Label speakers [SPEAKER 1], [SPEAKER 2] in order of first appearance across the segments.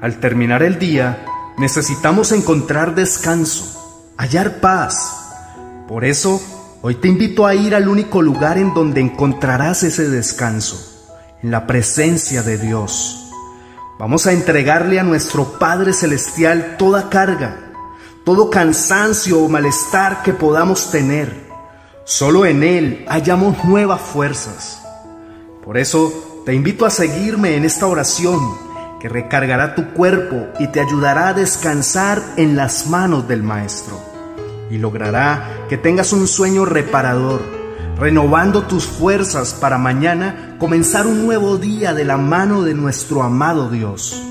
[SPEAKER 1] Al terminar el día, necesitamos encontrar descanso, hallar paz. Por eso, hoy te invito a ir al único lugar en donde encontrarás ese descanso, en la presencia de Dios. Vamos a entregarle a nuestro Padre Celestial toda carga, todo cansancio o malestar que podamos tener. Solo en Él hallamos nuevas fuerzas. Por eso te invito a seguirme en esta oración que recargará tu cuerpo y te ayudará a descansar en las manos del Maestro. Y logrará que tengas un sueño reparador renovando tus fuerzas para mañana comenzar un nuevo día de la mano de nuestro amado Dios.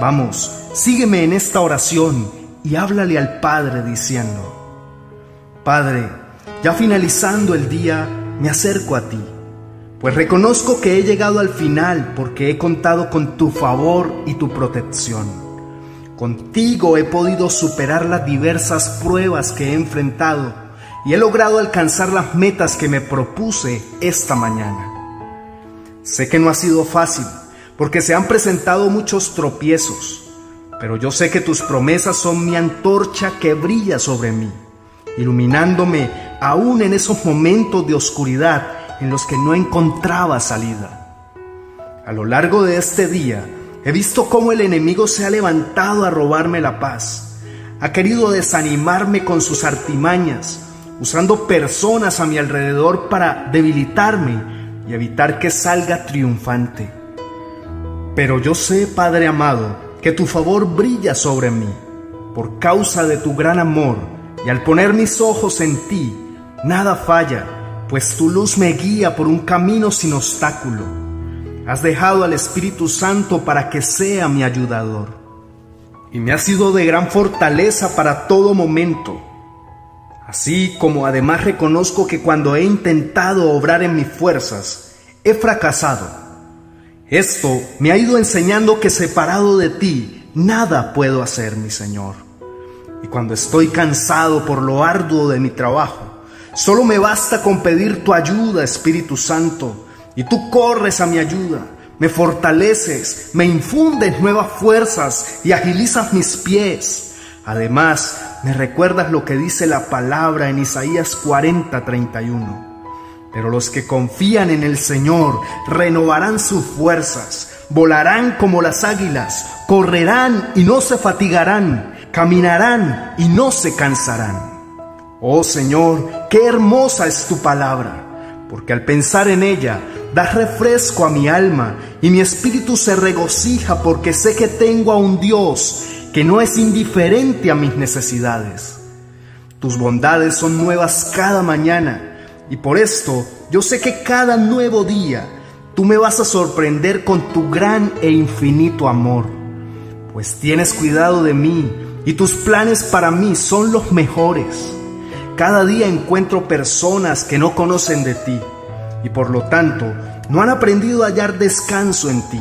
[SPEAKER 1] Vamos, sígueme en esta oración y háblale al Padre diciendo, Padre, ya finalizando el día, me acerco a ti, pues reconozco que he llegado al final porque he contado con tu favor y tu protección. Contigo he podido superar las diversas pruebas que he enfrentado y he logrado alcanzar las metas que me propuse esta mañana. Sé que no ha sido fácil porque se han presentado muchos tropiezos, pero yo sé que tus promesas son mi antorcha que brilla sobre mí, iluminándome aún en esos momentos de oscuridad en los que no encontraba salida. A lo largo de este día he visto cómo el enemigo se ha levantado a robarme la paz, ha querido desanimarme con sus artimañas, usando personas a mi alrededor para debilitarme y evitar que salga triunfante. Pero yo sé, Padre amado, que tu favor brilla sobre mí por causa de tu gran amor, y al poner mis ojos en ti, nada falla, pues tu luz me guía por un camino sin obstáculo. Has dejado al Espíritu Santo para que sea mi ayudador, y me ha sido de gran fortaleza para todo momento Así como además reconozco que cuando he intentado obrar en mis fuerzas, he fracasado. Esto me ha ido enseñando que separado de ti, nada puedo hacer, mi Señor. Y cuando estoy cansado por lo arduo de mi trabajo, solo me basta con pedir tu ayuda, Espíritu Santo, y tú corres a mi ayuda, me fortaleces, me infundes nuevas fuerzas y agilizas mis pies. Además, me recuerdas lo que dice la palabra en Isaías 40, 31. Pero los que confían en el Señor renovarán sus fuerzas, volarán como las águilas, correrán y no se fatigarán, caminarán y no se cansarán. Oh Señor, qué hermosa es tu palabra, porque al pensar en ella das refresco a mi alma y mi espíritu se regocija porque sé que tengo a un Dios que no es indiferente a mis necesidades. Tus bondades son nuevas cada mañana y por esto yo sé que cada nuevo día tú me vas a sorprender con tu gran e infinito amor, pues tienes cuidado de mí y tus planes para mí son los mejores. Cada día encuentro personas que no conocen de ti y por lo tanto no han aprendido a hallar descanso en ti.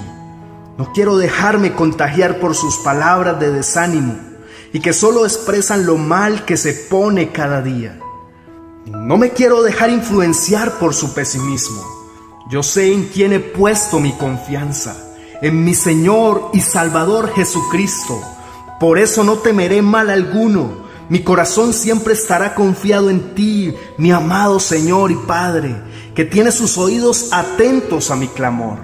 [SPEAKER 1] No quiero dejarme contagiar por sus palabras de desánimo y que solo expresan lo mal que se pone cada día. No me quiero dejar influenciar por su pesimismo. Yo sé en quién he puesto mi confianza, en mi Señor y Salvador Jesucristo. Por eso no temeré mal alguno. Mi corazón siempre estará confiado en ti, mi amado Señor y Padre, que tiene sus oídos atentos a mi clamor.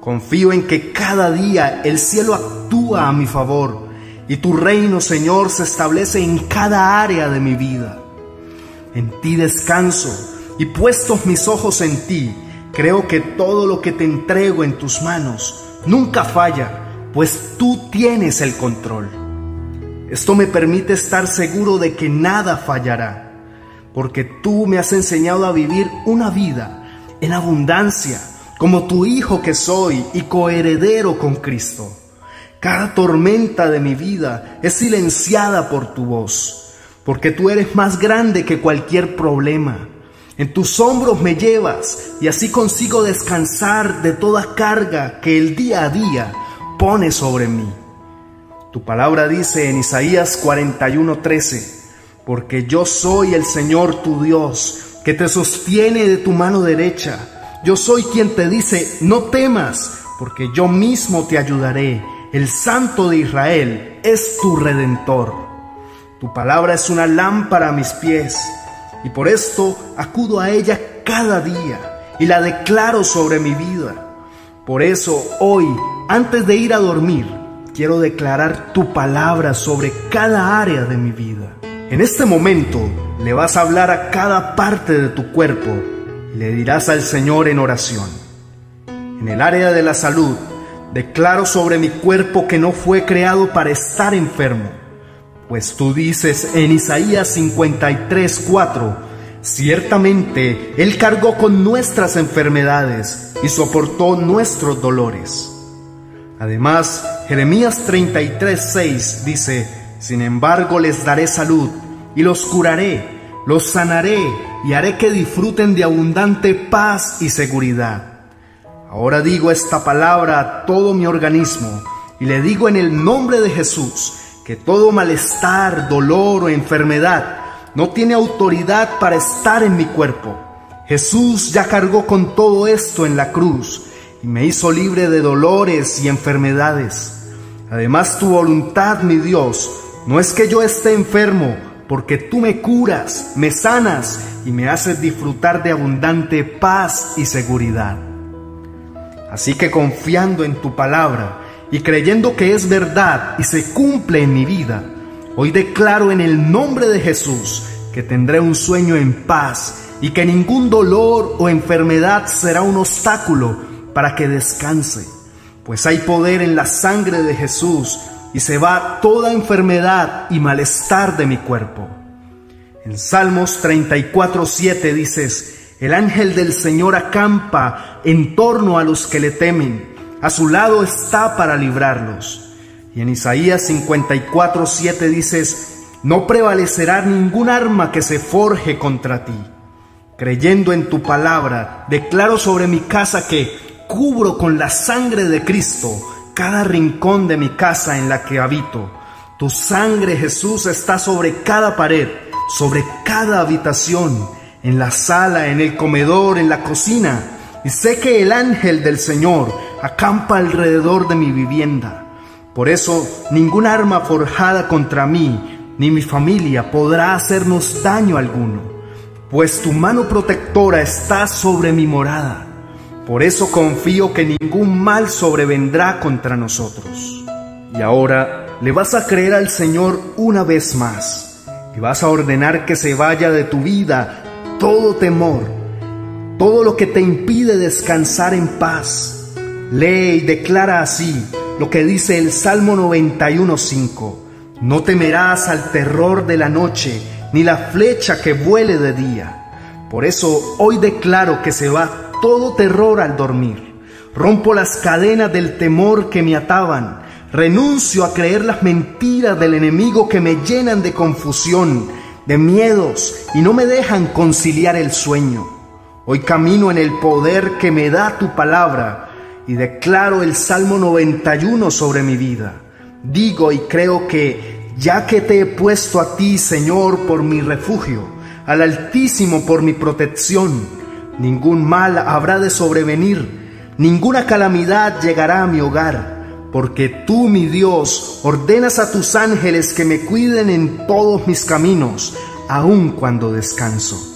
[SPEAKER 1] Confío en que cada día el cielo actúa a mi favor y tu reino, Señor, se establece en cada área de mi vida. En ti descanso y puestos mis ojos en ti, creo que todo lo que te entrego en tus manos nunca falla, pues tú tienes el control. Esto me permite estar seguro de que nada fallará, porque tú me has enseñado a vivir una vida en abundancia como tu hijo que soy y coheredero con Cristo. Cada tormenta de mi vida es silenciada por tu voz, porque tú eres más grande que cualquier problema. En tus hombros me llevas y así consigo descansar de toda carga que el día a día pone sobre mí. Tu palabra dice en Isaías 41:13, porque yo soy el Señor tu Dios, que te sostiene de tu mano derecha yo soy quien te dice, no temas, porque yo mismo te ayudaré. el Santo de Israel, es tu redentor. Tu palabra es una lámpara a mis pies, y por esto acudo a ella cada día y la declaro sobre mi vida. Por eso hoy, antes de ir a dormir, quiero declarar tu palabra sobre cada área de mi vida. En este momento le vas a hablar a cada parte de tu cuerpo y le dirás al Señor en oración. En el área de la salud, declaro sobre mi cuerpo que no fue creado para estar enfermo, pues tú dices en Isaías 53, 4, ciertamente Él cargó con nuestras enfermedades y soportó nuestros dolores. Además, Jeremías 33, 6 dice, sin embargo, les daré salud y los curaré, los sanaré y haré que disfruten de abundante paz y seguridad. Ahora digo esta palabra a todo mi organismo y le digo en el nombre de Jesús que todo malestar, dolor o enfermedad no tiene autoridad para estar en mi cuerpo. Jesús ya cargó con todo esto en la cruz y me hizo libre de dolores y enfermedades. Además tu voluntad, mi Dios, no es que yo esté enfermo, porque tú me curas, me sanas y me haces disfrutar de abundante paz y seguridad. Así que confiando en tu palabra y creyendo que es verdad y se cumple en mi vida, hoy declaro en el nombre de Jesús que tendré un sueño en paz y que ningún dolor o enfermedad será un obstáculo para que descanse, pues hay poder en la sangre de Jesús y se va toda enfermedad y malestar de mi cuerpo. En Salmos 34, 7 dices, el ángel del Señor acampa en torno a los que le temen, a su lado está para librarlos. Y en Isaías 54, 7 dices, no prevalecerá ningún arma que se forje contra ti. Creyendo en tu palabra, declaro sobre mi casa que cubro con la sangre de Cristo cada rincón de mi casa en la que habito. Tu sangre, Jesús, está sobre cada pared, sobre cada habitación, en la sala, en el comedor, en la cocina. Y sé que el ángel del Señor acampa alrededor de mi vivienda. Por eso, ningún arma forjada contra mí ni mi familia podrá hacernos daño alguno, pues tu mano protectora está sobre mi morada por eso confío que ningún mal sobrevendrá contra nosotros. Y ahora le vas a creer al Señor una vez más y vas a ordenar que se vaya de tu vida todo temor, todo lo que te impide descansar en paz. Lee y declara así lo que dice el Salmo 91.5. No temerás al terror de la noche, ni la flecha que vuele de día. Por eso hoy declaro que se va todo terror al dormir. Rompo las cadenas del temor que me ataban. Renuncio a creer las mentiras del enemigo que me llenan de confusión, de miedos y no me dejan conciliar el sueño. Hoy camino en el poder que me da tu palabra y declaro el Salmo 91 sobre mi vida. Digo y creo que ya que te he puesto a ti, Señor, por mi refugio, al Altísimo por mi protección, ningún mal habrá de sobrevenir, ninguna calamidad llegará a mi hogar, porque tú, mi Dios, ordenas a tus ángeles que me cuiden en todos mis caminos, aun cuando descanso.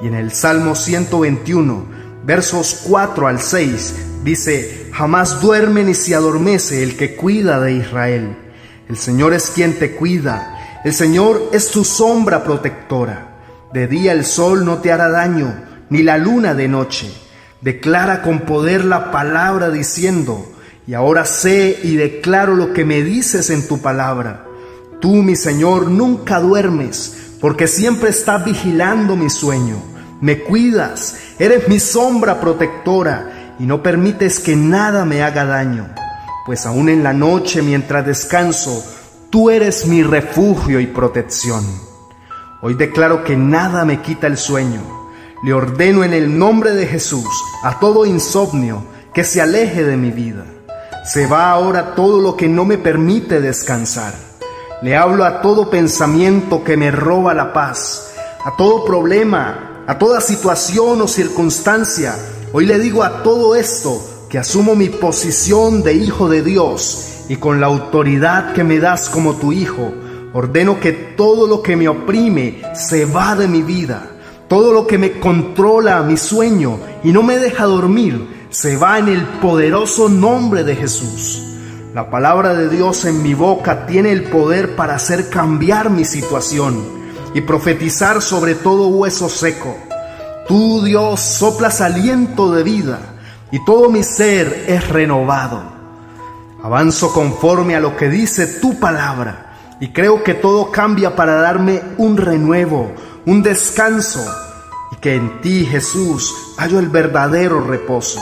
[SPEAKER 1] Y en el Salmo 121, versos 4 al 6, dice, jamás duerme ni se adormece el que cuida de Israel. El Señor es quien te cuida, el Señor es tu sombra protectora. De día el sol no te hará daño, ni la luna de noche. Declara con poder la palabra diciendo, y ahora sé y declaro lo que me dices en tu palabra. Tú, mi Señor, nunca duermes, porque siempre estás vigilando mi sueño. Me cuidas, eres mi sombra protectora, y no permites que nada me haga daño. Pues aún en la noche, mientras descanso, tú eres mi refugio y protección. Hoy declaro que nada me quita el sueño le ordeno en el nombre de Jesús a todo insomnio que se aleje de mi vida. Se va ahora todo lo que no me permite descansar. Le hablo a todo pensamiento que me roba la paz, a todo problema, a toda situación o circunstancia. Hoy le digo a todo esto que asumo mi posición de hijo de Dios y con la autoridad que me das como tu Hijo, ordeno que todo lo que me oprime se va de mi vida. Todo lo que me controla mi sueño y no me deja dormir, se va en el poderoso nombre de Jesús. La palabra de Dios en mi boca tiene el poder para hacer cambiar mi situación y profetizar sobre todo hueso seco. Tú, Dios, soplas aliento de vida y todo mi ser es renovado. Avanzo conforme a lo que dice tu palabra y creo que todo cambia para darme un renuevo, un descanso y que en ti, Jesús, hallo el verdadero reposo.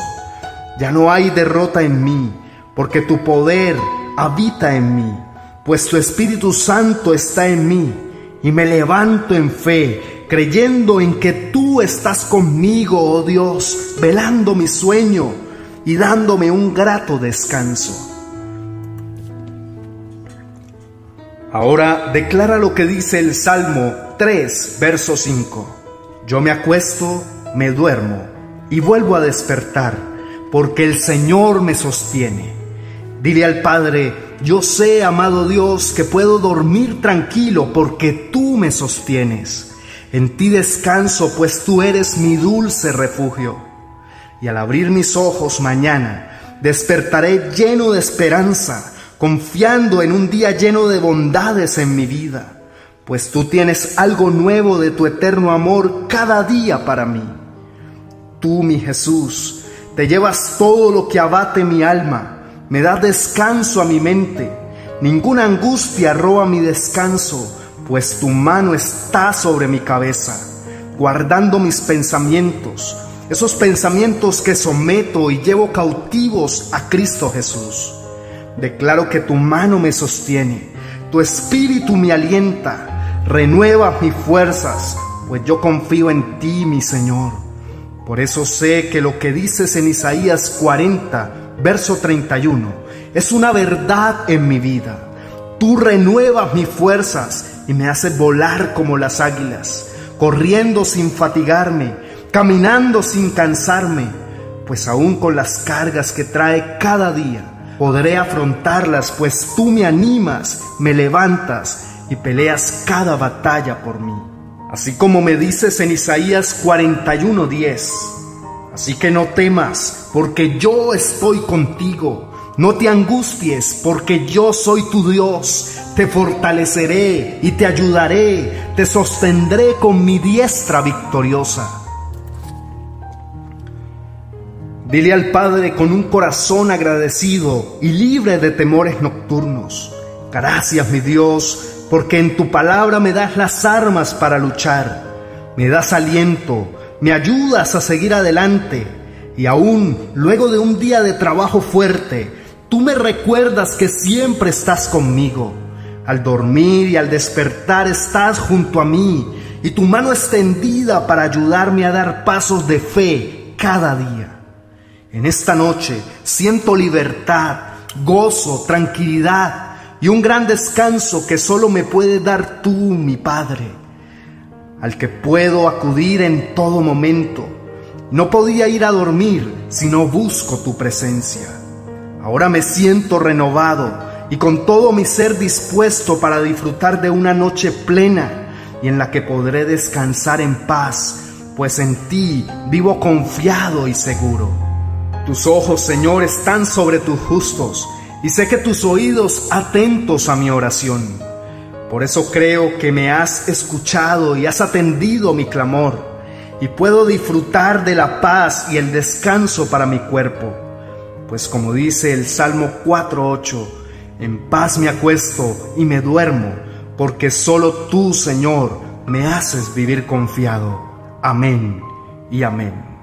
[SPEAKER 1] Ya no hay derrota en mí, porque tu poder habita en mí, pues tu Espíritu Santo está en mí y me levanto en fe, creyendo en que tú estás conmigo, oh Dios, velando mi sueño y dándome un grato descanso. Ahora declara lo que dice el Salmo 3, verso 5. Yo me acuesto, me duermo y vuelvo a despertar, porque el Señor me sostiene. Dile al Padre, yo sé, amado Dios, que puedo dormir tranquilo porque tú me sostienes. En ti descanso, pues tú eres mi dulce refugio. Y al abrir mis ojos mañana, despertaré lleno de esperanza, confiando en un día lleno de bondades en mi vida, pues tú tienes algo nuevo de tu eterno amor cada día para mí. Tú, mi Jesús, te llevas todo lo que abate mi alma me da descanso a mi mente. Ninguna angustia roba mi descanso, pues tu mano está sobre mi cabeza, guardando mis pensamientos, esos pensamientos que someto y llevo cautivos a Cristo Jesús. Declaro que tu mano me sostiene, tu espíritu me alienta, renueva mis fuerzas, pues yo confío en ti, mi Señor. Por eso sé que lo que dices en Isaías 40, verso 31, es una verdad en mi vida. Tú renuevas mis fuerzas y me haces volar como las águilas, corriendo sin fatigarme, caminando sin cansarme, pues aún con las cargas que trae cada día, podré afrontarlas, pues tú me animas, me levantas y peleas cada batalla por mí. Así como me dices en Isaías 41:10, Así que no temas, porque yo estoy contigo. No te angusties, porque yo soy tu Dios. Te fortaleceré y te ayudaré. Te sostendré con mi diestra victoriosa. Dile al Padre con un corazón agradecido y libre de temores nocturnos. Gracias, mi Dios, porque en tu palabra me das las armas para luchar. Me das aliento me ayudas a seguir adelante y aún luego de un día de trabajo fuerte, tú me recuerdas que siempre estás conmigo. Al dormir y al despertar estás junto a mí y tu mano extendida para ayudarme a dar pasos de fe cada día. En esta noche siento libertad, gozo, tranquilidad y un gran descanso que solo me puede dar tú, mi Padre al que puedo acudir en todo momento. No podía ir a dormir si no busco tu presencia. Ahora me siento renovado y con todo mi ser dispuesto para disfrutar de una noche plena y en la que podré descansar en paz, pues en ti vivo confiado y seguro. Tus ojos, Señor, están sobre tus justos y sé que tus oídos atentos a mi oración. Por eso creo que me has escuchado y has atendido mi clamor, y puedo disfrutar de la paz y el descanso para mi cuerpo. Pues como dice el Salmo 4.8, en paz me acuesto y me duermo, porque solo tú, Señor, me haces vivir confiado. Amén y amén.